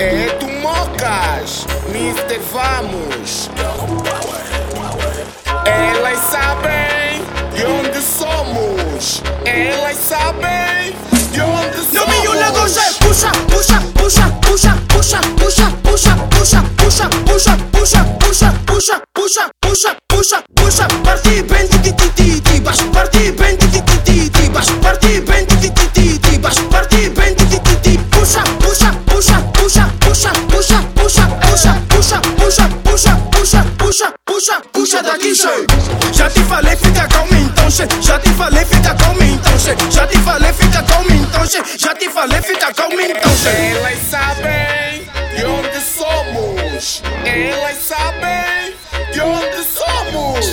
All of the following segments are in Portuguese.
É do Mocas, Mister Vamos. Elas sabem de onde somos. Elas sabem de onde somos. No mi un negocio es puxa, puxa, puxa, puxa, puxa, puxa, puxa, puxa, puxa, puxa, puxa, puxa, puxa, puxa, puxa, puxa, puxa, parti bem ti ti puxa, puxa, puxa, daqui, cê. Já te falei, fica calmo então, cê. Já te falei, fica calmo então, cê. Já te falei, fica calmo então, cê. Já te falei, fica calmo então, cê. Elas sabem de onde somos. Elas sabem de onde somos.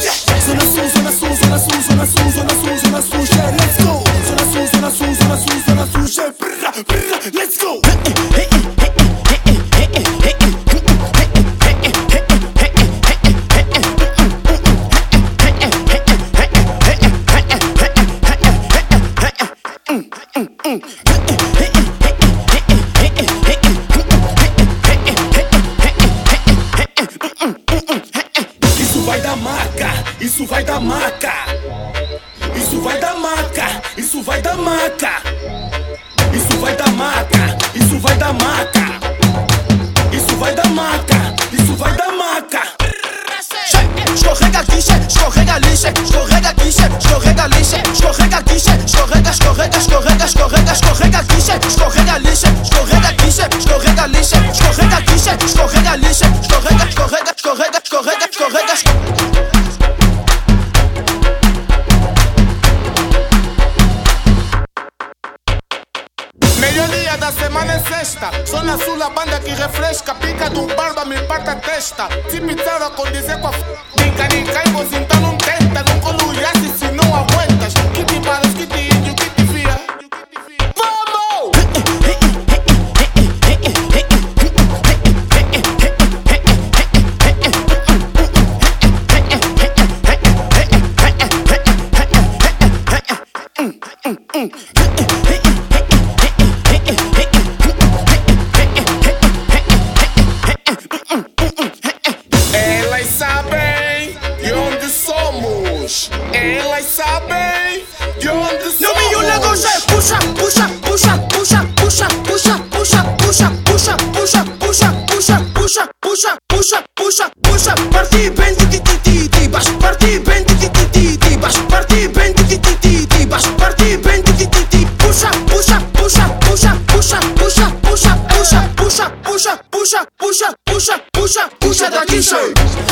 Zona Sul, Zona Sul, Zona Sul, Zona Sul, Zona Sul, Zona Sul, yeah, let's go. Zona Sul, Zona Sul, Zona Sul, Zona Sul, yeah, brrra, brrra, let's go. Isso vai dar maca, isso vai dar maca. Isso vai dar maca, isso vai dar maca. Isso vai dar maca, isso vai dar maca. Isso vai dar maca, isso vai dar maca. Escorrega aqui, che, escorrega che, escorrega aqui, che, escorrega che, escorrega aqui, che, escorrega, escorrega, che, escorrega che, escorrega, escorrega, escorrega, escorrega, escorrega. Melhor dia da semana é sexta. Só na sul a banda que refresca. Pica do barba, me parte a testa. Se pizarra com dizer com a f. Nica, nica, e então não tenta. Elas sabem de onde somos. Elas sabem de onde somos. Mi un negocio es puxa, puxa, puxa, puxa, puxa, puxa, puxa, puxa, puxa, puxa, puxa, puxa, puxa, puxa, puxa, puxa, puxa, parti bem puxa, puxa, daqui, cê.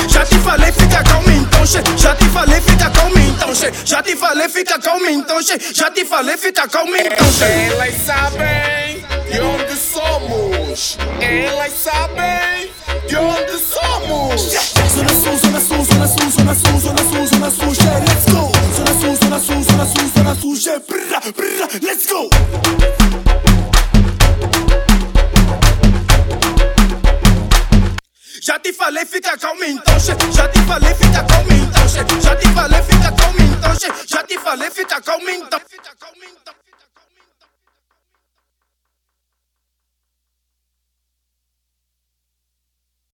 Já te falei, fica calmo então, cê. Já te falei, fica calmo então, cê. Já te falei, fica calmo então, cê. Já te falei, fica calmo então, cê. Elas sabem de onde somos. Elas sabem de onde somos. Zona Sul, Zona Sul, Zona Sul, Zona Sul, Zona Sul, Zona Sul, yeah, let's go. Zona Sul, Zona Sul, Zona Sul, Zona Sul, yeah, brrra, brrra, let's go. Já te falei, fica calmo então. Já te falei, fica calmo